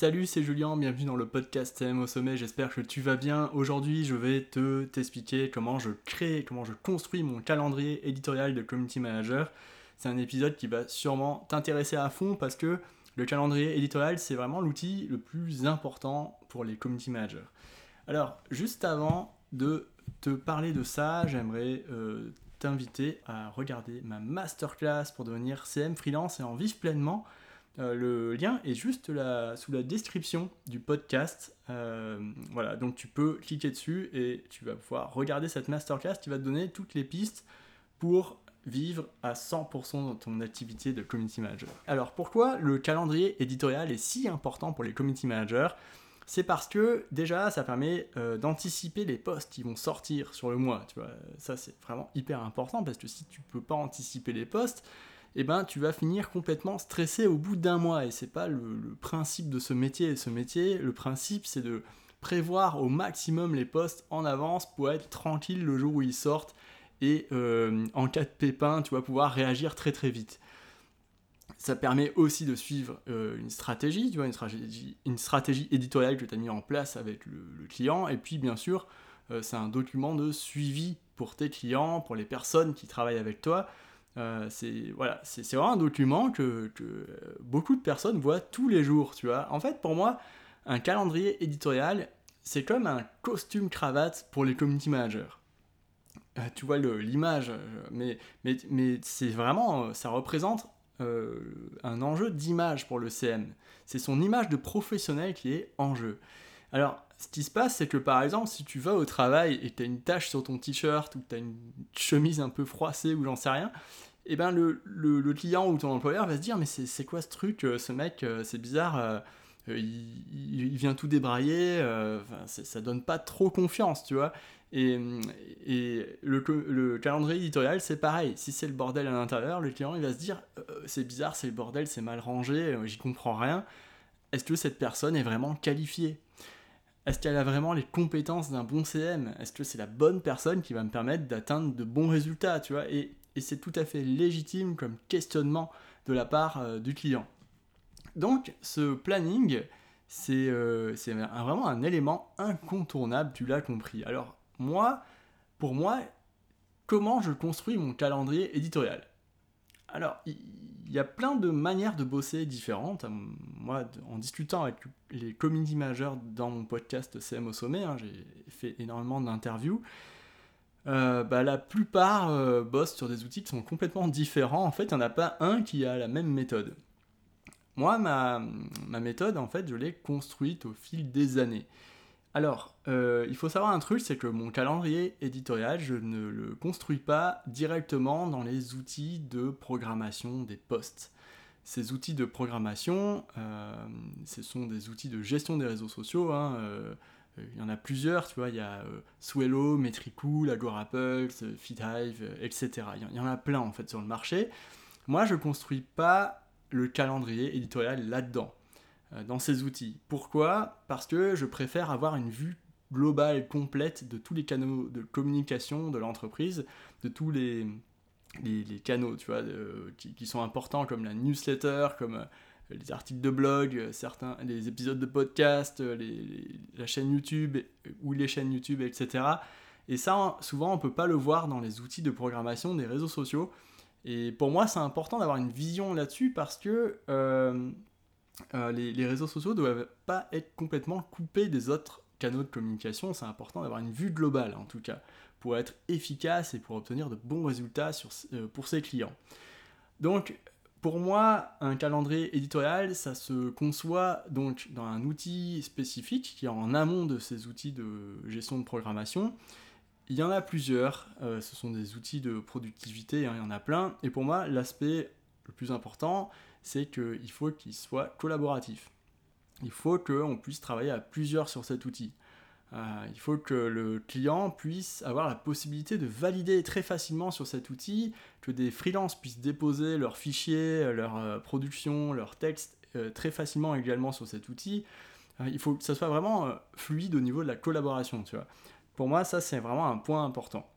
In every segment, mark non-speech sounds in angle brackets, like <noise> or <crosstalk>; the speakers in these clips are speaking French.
Salut, c'est Julien, bienvenue dans le podcast CM au sommet, j'espère que tu vas bien. Aujourd'hui, je vais te t'expliquer comment je crée, comment je construis mon calendrier éditorial de community manager. C'est un épisode qui va sûrement t'intéresser à fond parce que le calendrier éditorial, c'est vraiment l'outil le plus important pour les community managers. Alors, juste avant de te parler de ça, j'aimerais euh, t'inviter à regarder ma masterclass pour devenir CM freelance et en vivre pleinement. Euh, le lien est juste sous la description du podcast. Euh, voilà, donc tu peux cliquer dessus et tu vas pouvoir regarder cette masterclass qui va te donner toutes les pistes pour vivre à 100% dans ton activité de community manager. Alors pourquoi le calendrier éditorial est si important pour les community managers? C'est parce que déjà ça permet euh, d'anticiper les posts qui vont sortir sur le mois. Tu vois, ça c'est vraiment hyper important parce que si tu peux pas anticiper les posts, eh ben, tu vas finir complètement stressé au bout d'un mois. Et c'est pas le, principe de ce métier. Ce métier, le principe, c'est de prévoir au maximum les postes en avance pour être tranquille le jour où ils sortent. Et euh, en cas de pépin, tu vas pouvoir réagir très très vite. Ça permet aussi de suivre euh, une stratégie, tu vois, une stratégie, une stratégie éditoriale que tu as mis en place avec le, client. Et puis, bien sûr, euh, c'est un document de suivi pour tes clients, pour les personnes qui travaillent avec toi. Euh, c'est voilà, vraiment un document que, beaucoup de personnes voient tous les jours, tu vois. En fait, pour moi, un calendrier éditorial, c'est comme un costume cravate pour les community managers. Euh, tu vois l'image, mais, mais, mais c'est vraiment, ça représente euh, un enjeu d'image pour le CM. C'est son image de professionnel qui est en jeu. Alors, ce qui se passe, c'est que par exemple, si tu vas au travail et que tu as une tache sur ton t-shirt ou que tu as une chemise un peu froissée ou j'en sais rien, eh ben le, le, client ou ton employeur va se dire mais c'est quoi ce truc, euh, ce mec, euh, c'est bizarre, euh, il, vient tout débrailler, ça donne pas trop confiance, tu vois. Et, et le, le, calendrier éditorial, c'est pareil. Si c'est le bordel à l'intérieur, le client il va se dire c'est bizarre, c'est le bordel, c'est mal rangé, j'y comprends rien. Est-ce que cette personne est vraiment qualifiée? Est-ce qu'elle a vraiment les compétences d'un bon CM Est-ce que c'est la bonne personne qui va me permettre d'atteindre de bons résultats, tu vois? Et, c'est tout à fait légitime comme questionnement de la part euh, du client. Donc, ce planning, c'est euh, vraiment un élément incontournable, tu l'as compris. Alors, moi, pour moi, comment je construis mon calendrier éditorial? Alors, il y a plein de manières de bosser différentes. Moi, en discutant avec les community managers dans mon podcast CM au sommet, hein, j'ai fait énormément d'interviews. Euh, bah, la plupart euh, bossent sur des outils qui sont complètement différents. En fait, il n'y en a pas un qui a la même méthode. Moi, ma, ma méthode, en fait, je l'ai construite au fil des années. Alors, euh, il faut savoir un truc, c'est que mon calendrier éditorial, je ne le construis pas directement dans les outils de programmation des posts. Ces outils de programmation, euh, ce sont des outils de gestion des réseaux sociaux. Hein, euh, il y en a plusieurs, tu vois, il y a Swello, Metricool, Agorapulse, FeedHive, etc. Il y en a plein en fait sur le marché. Moi, je ne construis pas le calendrier éditorial là-dedans. Euh, dans ces outils. Pourquoi? Parce que je préfère avoir une vue globale, complète de tous les canaux de communication de l'entreprise, de tous les, canaux tu vois, qui, sont importants comme la newsletter, comme euh, les articles de blog, euh, certains, les épisodes de podcast, la chaîne YouTube ou les chaînes YouTube, etc. Et ça, souvent, on ne peut pas le voir dans les outils de programmation des réseaux sociaux. Et pour moi, c'est important d'avoir une vision là-dessus parce que les, réseaux sociaux ne doivent pas être complètement coupés des autres canaux de communication. C'est important d'avoir une vue globale, en tout cas, pour être efficace et pour obtenir de bons résultats euh, pour ses clients. Donc, pour moi, un calendrier éditorial, ça se conçoit donc dans un outil spécifique qui est en amont de ces outils de gestion de programmation. Il y en a plusieurs, euh, ce sont des outils de productivité, hein, il y en a plein, et pour moi, l'aspect le plus important, c'est qu'il faut qu'il soit collaboratif. Il faut qu'on puisse travailler à plusieurs sur cet outil. Euh, il faut que le client puisse avoir la possibilité de valider très facilement sur cet outil, que des freelances puissent déposer leurs fichiers, leur euh, production, leurs textes euh, très facilement également sur cet outil. il faut que ça soit vraiment fluide au niveau de la collaboration, tu vois. Pour moi, ça c'est vraiment un point important.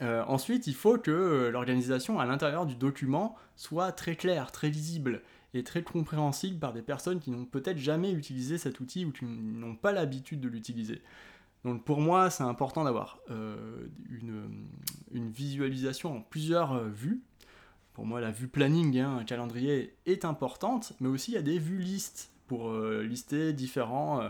Euh, ensuite, il faut que euh, l'organisation à l'intérieur du document soit très claire, très visible. et très compréhensible par des personnes qui n'ont peut-être jamais utilisé cet outil ou qui n'ont pas l'habitude de l'utiliser. Donc pour moi, c'est important d'avoir euh, une, visualisation en plusieurs vues. Pour moi, la vue planning, hein, un calendrier, est importante, mais aussi il y a des vues listes pour lister différents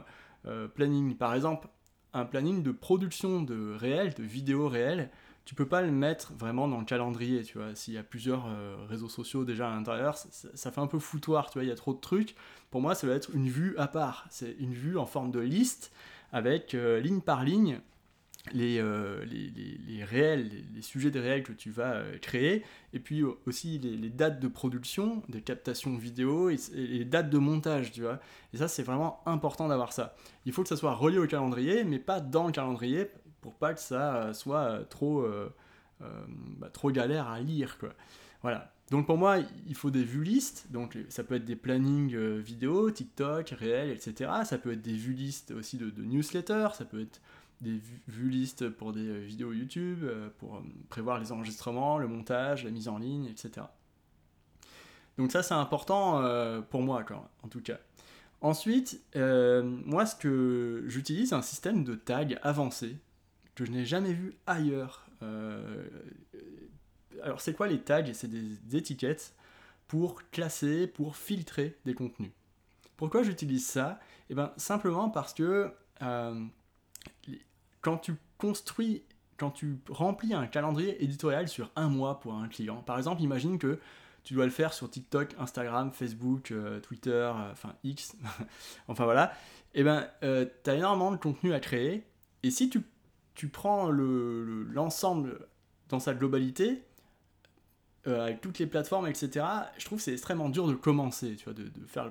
plannings. Par exemple, un planning de production de réel, de vidéos réelles, tu peux pas le mettre vraiment dans le calendrier, tu vois. S'il y a plusieurs euh, réseaux sociaux déjà à l'intérieur, ça, fait un peu foutoir, tu vois, il y a trop de trucs. Pour moi, ça doit être une vue à part. C'est une vue en forme de liste avec euh, ligne par ligne euh, les, les, les, réels, les, sujets des réels que tu vas créer, et puis aussi les, dates de production, de captation vidéo et, les dates de montage, tu vois. Et ça, c'est vraiment important d'avoir ça. Il faut que ça soit relié au calendrier, mais pas dans le calendrier, pour pas que ça euh, soit euh, trop, euh, bah, trop galère à lire. Quoi. Voilà. Donc pour moi, il faut des vues listes. Donc ça peut être des plannings vidéo, TikTok, réel, etc. Ça peut être des vues listes aussi de, newsletters. Ça peut être des vues listes pour des vidéos YouTube, pour prévoir les enregistrements, le montage, la mise en ligne, etc. Donc ça c'est important pour moi, quoi, en tout cas. Ensuite, moi ce que j'utilise, un système de tags avancé que je n'ai jamais vu ailleurs. Euh, alors c'est quoi les tags? C'est des étiquettes pour classer, pour filtrer des contenus. Pourquoi j'utilise ça? Eh bien simplement parce que euh, quand tu construis, quand tu remplis un calendrier éditorial sur un mois pour un client, par exemple imagine que tu dois le faire sur TikTok, Instagram, Facebook, euh, Twitter, enfin X, <laughs> enfin voilà, eh ben tu as énormément de contenu à créer, et si tu tu prends l'ensemble le, dans sa globalité, euh, avec toutes les plateformes, etc., je trouve que c'est extrêmement dur de commencer, tu vois, de, faire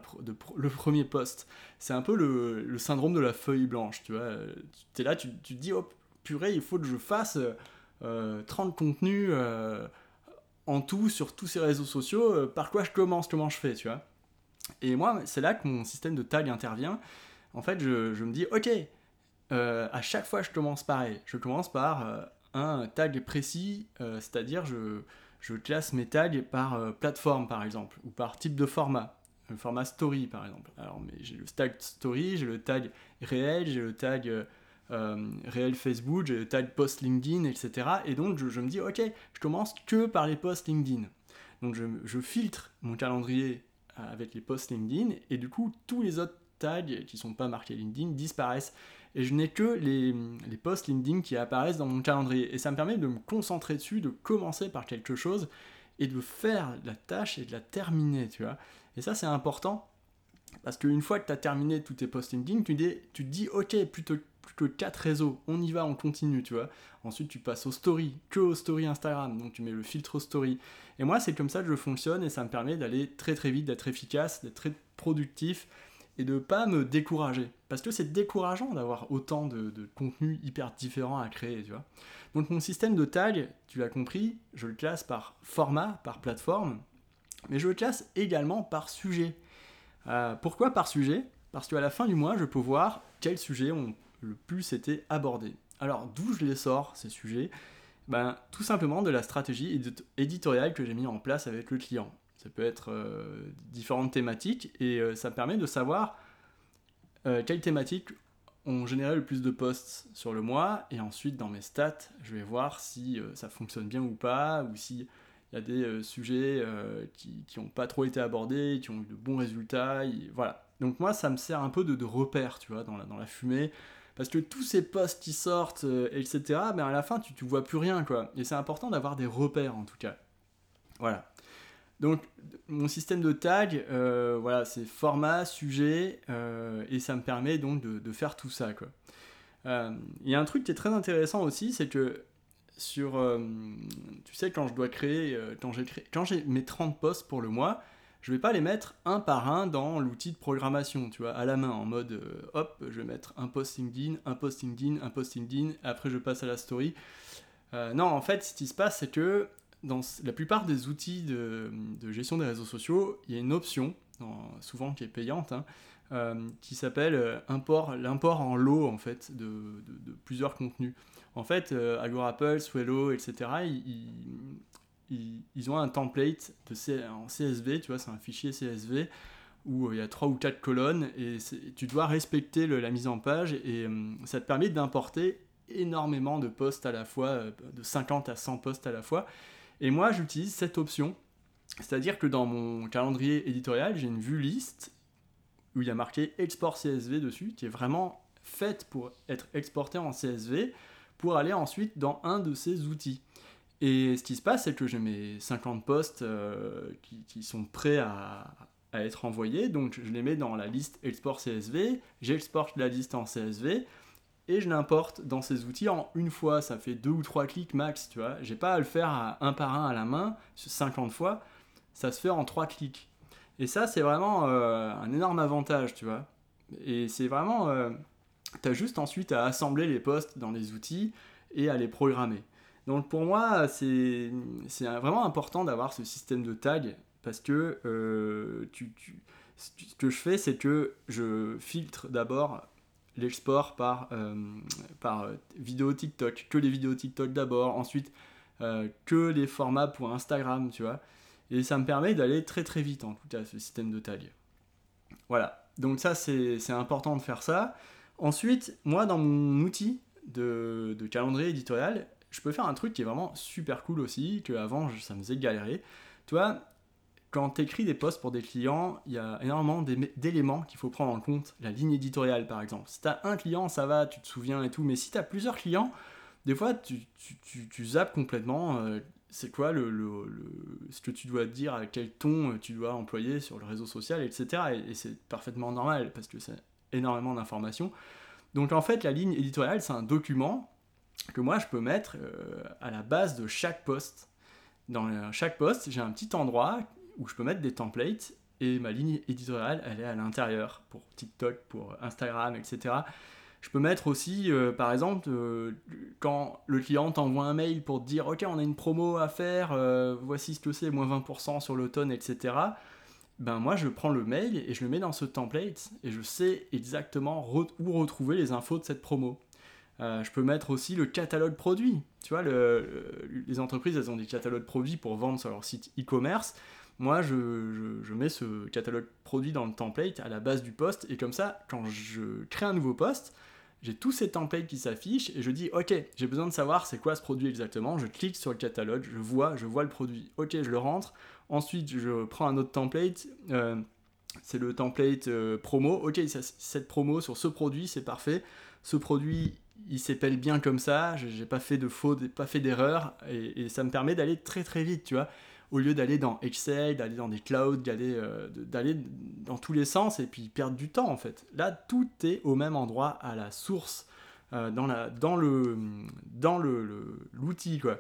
le, premier post. C'est un peu le, syndrome de la feuille blanche, tu vois. Es là, tu, te dis, oh purée, il faut que je fasse 30 euh, contenus euh, en tout sur tous ces réseaux sociaux, par quoi je commence, comment je fais, tu vois. Et moi, c'est là que mon système de tag intervient. En fait, je me dis, ok, euh, à chaque fois je commence pareil. Je commence par euh, un tag précis, euh, c'est-à-dire je, classe mes tags par plateforme par exemple, ou par type de format. Le format story par exemple. Alors j'ai le tag story, j'ai le tag réel, j'ai le tag réel Facebook, j'ai le tag post LinkedIn, etc. Et donc je, me dis ok, je commence que par les posts LinkedIn. Donc je, je filtre mon calendrier avec les posts LinkedIn et du coup tous les autres tags qui sont pas marqués LinkedIn disparaissent et je n'ai que les, les posts LinkedIn qui apparaissent dans mon calendrier. Et ça me permet de me concentrer dessus, de commencer par quelque chose et de faire la tâche et de la terminer, tu vois. Et ça, c'est important parce qu'une fois que tu as terminé tous tes posts LinkedIn, tu, dis, tu te dis, ok, plutôt que 4 réseaux, on y va, on continue, tu vois. Ensuite, tu passes aux stories, que aux stories Instagram, donc tu mets le filtre aux stories. Et moi, c'est comme ça que je fonctionne et ça me permet d'aller très très vite, d'être efficace, d'être très productif et de pas me décourager. Parce que c'est décourageant d'avoir autant de, contenus hyper différents à créer. Donc mon système de tag, tu l'as compris, je le classe par format, par plateforme, mais je le classe également par sujet. Euh, pourquoi par sujet? Parce qu'à la fin du mois, je peux voir quels sujets ont le plus été abordés. Alors d'où je les sors, ces sujets? Ben, Tout simplement de la stratégie éditoriale que j'ai mis en place avec le client. Ça peut être euh, différentes thématiques et euh, ça permet de savoir euh, quelles thématiques ont généré le plus de posts sur le mois et ensuite dans mes stats, je vais voir si ça fonctionne bien ou pas ou s'il y a des sujets qui n'ont pas trop été abordés, qui ont eu de bons résultats. voilà. Donc moi, ça me sert un peu de, repère, tu vois, dans la, dans la fumée. Parce que tous ces posts qui sortent, etc., ben à la fin, tu ne vois plus rien, quoi. Et c'est important d'avoir des repères, en tout cas. Voilà. Donc, mon système de tag, euh, voilà, c'est format, sujet, euh, et ça me permet donc de, faire tout ça. Euh, il y a un truc qui est très intéressant aussi, c'est que sur, tu sais, quand je dois créer, quand j'ai quand j'ai mes 30 posts pour le mois, je vais pas les mettre un par un dans l'outil de programmation, tu vois, à la main, en mode, hop, je vais mettre un post LinkedIn, un post LinkedIn, un post LinkedIn, après je passe à la story. non, en fait, ce qui se passe, c'est que dans la plupart des outils de, gestion des réseaux sociaux, il y a une option, souvent qui est payante, hein, euh, qui s'appelle euh, l'import en lot en fait de, plusieurs contenus. En fait, euh, Agora Pulse, Swello, etc. ils, ont un template en CSV, tu vois, c'est un fichier CSV où il y a trois ou quatre colonnes et tu dois respecter la mise en page et ça te permet d'importer énormément de postes à la fois, de 50 à 100 postes à la fois. Et moi, j'utilise cette option, c'est-à-dire que dans mon calendrier éditorial, j'ai une vue liste où il y a marqué export CSV dessus, qui est vraiment faite pour être exportée en CSV pour aller ensuite dans un de ces outils. Et ce qui se passe, c'est que j'ai mes 50 postes euh, qui, sont prêts à, être envoyés, donc je les mets dans la liste export CSV, j'exporte la liste en CSV, et je l'importe dans ces outils en une fois. Ça fait deux ou trois clics max, tu vois. J'ai pas à le faire un par un à la main, 50 fois, ça se fait en trois clics. Et ça, c'est vraiment euh, un énorme avantage, tu vois. Et c'est vraiment. Euh, tu as juste ensuite à assembler les postes dans les outils et à les programmer. Donc pour moi, c'est vraiment important d'avoir ce système de tag parce que euh, tu, ce que je fais, c'est que je filtre d'abord l'export par, par vidéo TikTok, que les vidéos TikTok d'abord, ensuite que les formats pour Instagram, tu vois. Et ça me permet d'aller très très vite en tout cas, ce système de tag. Voilà, donc ça c'est important de faire ça. Ensuite, moi dans mon outil de, de, calendrier éditorial, je peux faire un truc qui est vraiment super cool aussi, que avant ça me faisait galérer. Tu vois, quand tu écris des posts pour des clients, il y a énormément d'éléments qu'il faut prendre en compte. La ligne éditoriale par exemple. Si tu as un client, ça va, tu te souviens et tout, mais si tu as plusieurs clients, des fois tu, zappes complètement. Euh, c'est quoi le, ce que tu dois dire, à quel ton euh, tu dois employer sur le réseau social, etc. Et, c'est parfaitement normal parce que c'est énormément d'informations. Donc en fait, la ligne éditoriale, c'est un document que moi je peux mettre euh, à la base de chaque post. Dans chaque post, j'ai un petit endroit où je peux mettre des templates et ma ligne éditoriale, elle est à l'intérieur pour TikTok, pour Instagram, etc. Je peux mettre aussi, euh, par exemple, euh, quand le client t'envoie un mail pour te dire Ok, on a une promo à faire, euh, voici ce que c'est, moins 20% sur l'automne, etc. Ben moi, je prends le mail et je le mets dans ce template et je sais exactement où retrouver les infos de cette promo. je peux mettre aussi le catalogue produit. Tu vois, les entreprises, elles ont des catalogues produits pour vendre sur leur site e-commerce. Moi, je, je, mets ce catalogue produit dans le template à la base du poste et comme ça, quand je crée un nouveau poste, j'ai tous ces templates qui s'affichent et je dis ok, j'ai besoin de savoir c'est quoi ce produit exactement. Je clique sur le catalogue, je vois, je vois le produit. Ok, je le rentre. Ensuite, je prends un autre template. Euh, c'est le template euh, promo. Ok, cette promo sur ce produit, c'est parfait. Ce produit, il s'épelle bien comme ça. J'ai pas fait de faute, pas fait d'erreur et, et, ça me permet d'aller très très vite, tu vois au lieu d'aller dans Excel, d'aller dans des clouds, d'aller euh, d'aller dans tous les sens et puis perdre du temps en fait. Là, tout est au même endroit à la source, euh, dans, la, dans le dans le, l'outil quoi.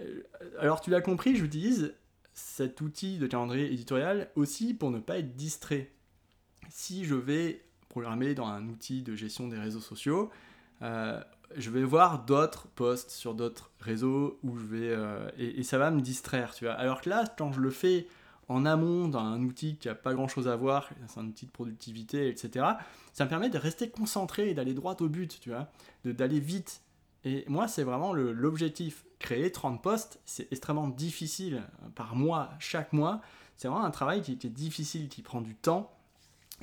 Euh, alors tu l'as compris, j'utilise cet outil de calendrier éditorial aussi pour ne pas être distrait. Si je vais programmer dans un outil de gestion des réseaux sociaux, je vais voir d'autres posts sur d'autres réseaux où je vais euh, et, ça va me distraire tu vois. Alors que là quand je le fais en amont dans un outil qui a pas grand chose à voir c'est un outil de productivité etc ça me permet de rester concentré et d'aller droit au but tu vois d'aller vite. Et moi c'est vraiment l'objectif. Créer 30 posts c'est extrêmement difficile par mois chaque mois. C'est vraiment un travail qui, est difficile qui prend du temps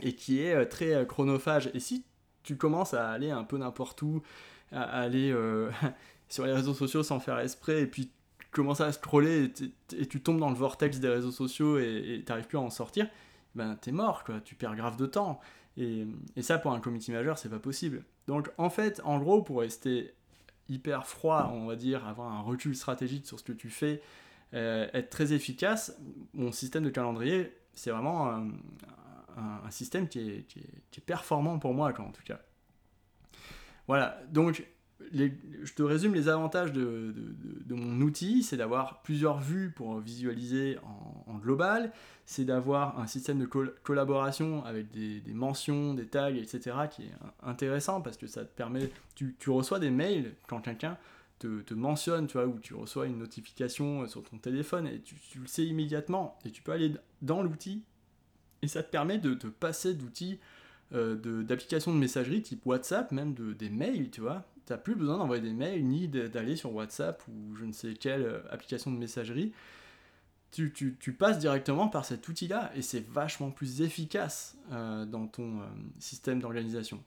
et qui est euh, très euh, chronophage. Et si tu commences à aller un peu n'importe où à aller euh, <laughs> sur les réseaux sociaux sans faire esprit et puis commencer à scroller et, tu tombes dans le vortex des réseaux sociaux et tu n'arrives plus à en sortir, ben t'es mort, quoi. tu perds grave de temps. Et, et ça, pour un committee majeur, c'est pas possible. Donc, en fait, en gros, pour rester hyper froid, on va dire, avoir un recul stratégique sur ce que tu fais, euh, être très efficace, mon système de calendrier, c'est vraiment un, un, système qui est, qui, est, qui est, performant pour moi, quoi, en tout cas. Voilà, donc je te résume les avantages de, mon outil, c'est d'avoir plusieurs vues pour visualiser en, global, c'est d'avoir un système de collaboration avec des, mentions, des tags, etc. qui est intéressant parce que ça te permet, tu, reçois des mails quand quelqu'un te, mentionne, tu vois, ou tu reçois une notification sur ton téléphone et tu, le sais immédiatement et tu peux aller dans l'outil et ça te permet de te passer d'outils d'applications de, messagerie type WhatsApp, même de, des mails, tu vois. n'as plus besoin d'envoyer des mails ni d'aller sur WhatsApp ou je ne sais quelle euh, application de messagerie. Tu, passes directement par cet outil-là et c'est vachement plus efficace euh, dans ton système d'organisation.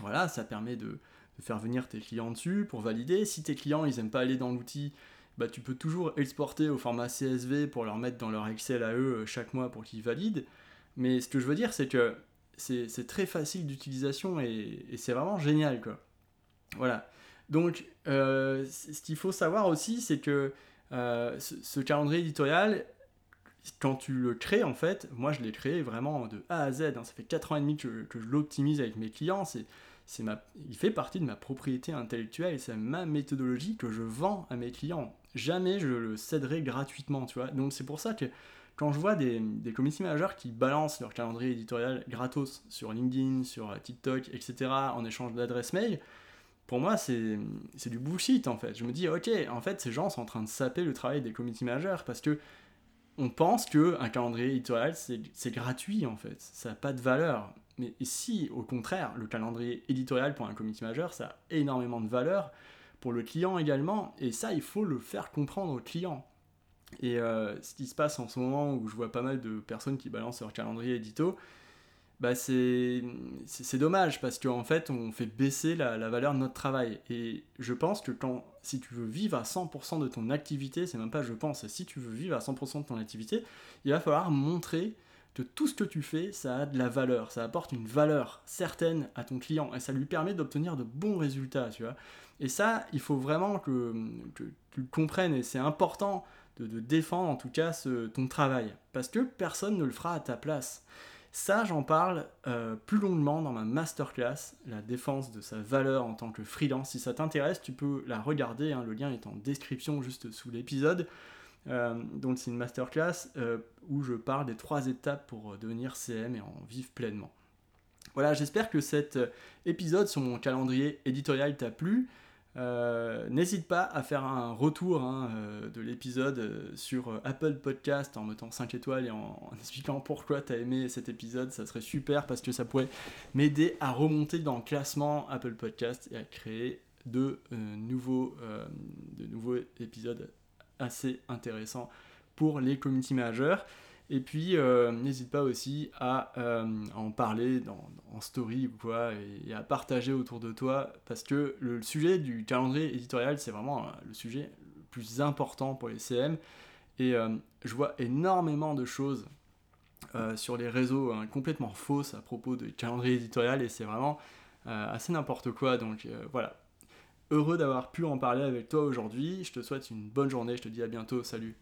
Voilà, ça permet de, faire venir tes clients dessus pour valider. Si tes clients ils n'aiment pas aller dans l'outil, bah, tu peux toujours exporter au format CSV pour leur mettre dans leur Excel à eux chaque mois pour qu'ils valident. Mais ce que je veux dire, c'est que c'est très facile d'utilisation et, c'est vraiment génial, quoi. Voilà. Donc, euh, ce qu'il faut savoir aussi, c'est que euh, ce, calendrier éditorial, quand tu le crées, en fait, moi je l'ai créé vraiment de A à Z. Hein. ça fait 4 ans et demi que, je l'optimise avec mes clients. Ma, il fait partie de ma propriété intellectuelle c'est ma méthodologie que je vends à mes clients. Jamais je le céderai gratuitement, tu vois. Donc c'est pour ça que quand je vois des, des community managers qui balancent leur calendrier éditorial gratos sur LinkedIn, sur TikTok, etc., en échange d'adresses mail, pour moi, c'est du bullshit en fait. Je me dis, ok, en fait, ces gens sont en train de saper le travail des community managers parce que on pense qu'un calendrier éditorial, c'est gratuit en fait. Ça n'a pas de valeur. Mais si, au contraire, le calendrier éditorial pour un community manager, ça a énormément de valeur pour le client également. Et ça, il faut le faire comprendre au client. Et euh, ce qui se passe en ce moment où je vois pas mal de personnes qui balancent leur calendrier édito, bah c'est dommage parce qu'en fait on fait baisser la, la, valeur de notre travail. Et je pense que quand, si tu veux vivre à 100% de ton activité, c'est même pas je pense, si tu veux vivre à 100% de ton activité, il va falloir montrer que tout ce que tu fais, ça a de la valeur, ça apporte une valeur certaine à ton client et ça lui permet d'obtenir de bons résultats, tu vois. Et ça, il faut vraiment que, tu le comprennes et c'est important de, défendre en tout cas ton travail. Parce que personne ne le fera à ta place. Ça, j'en parle euh, plus longuement dans ma masterclass, la défense de sa valeur en tant que freelance. Si ça t'intéresse, tu peux la regarder, hein. le lien est en description juste sous l'épisode. Euh, donc c'est une masterclass euh, où je parle des trois étapes pour devenir CM et en vivre pleinement. Voilà, j'espère que cet épisode sur mon calendrier éditorial t'a plu. Euh, n'hésite pas à faire un retour hein, euh, de l'épisode euh, sur Apple Podcast en mettant 5 étoiles et en, <laughs> expliquant pourquoi tu as aimé cet épisode. Ça serait super parce que ça pourrait m'aider à remonter dans le classement Apple Podcast et à créer de, nouveaux, de nouveaux épisodes assez intéressants pour les community managers. Et puis, euh, n'hésite pas aussi à, euh, en parler en story ou quoi, et, à partager autour de toi, parce que le, sujet du calendrier éditorial, c'est vraiment euh, le sujet le plus important pour les CM. Et je vois énormément de choses sur les réseaux hein, complètement fausses à propos du calendrier éditorial, et c'est vraiment assez n'importe quoi. Donc voilà, heureux d'avoir pu en parler avec toi aujourd'hui. Je te souhaite une bonne journée, je te dis à bientôt, salut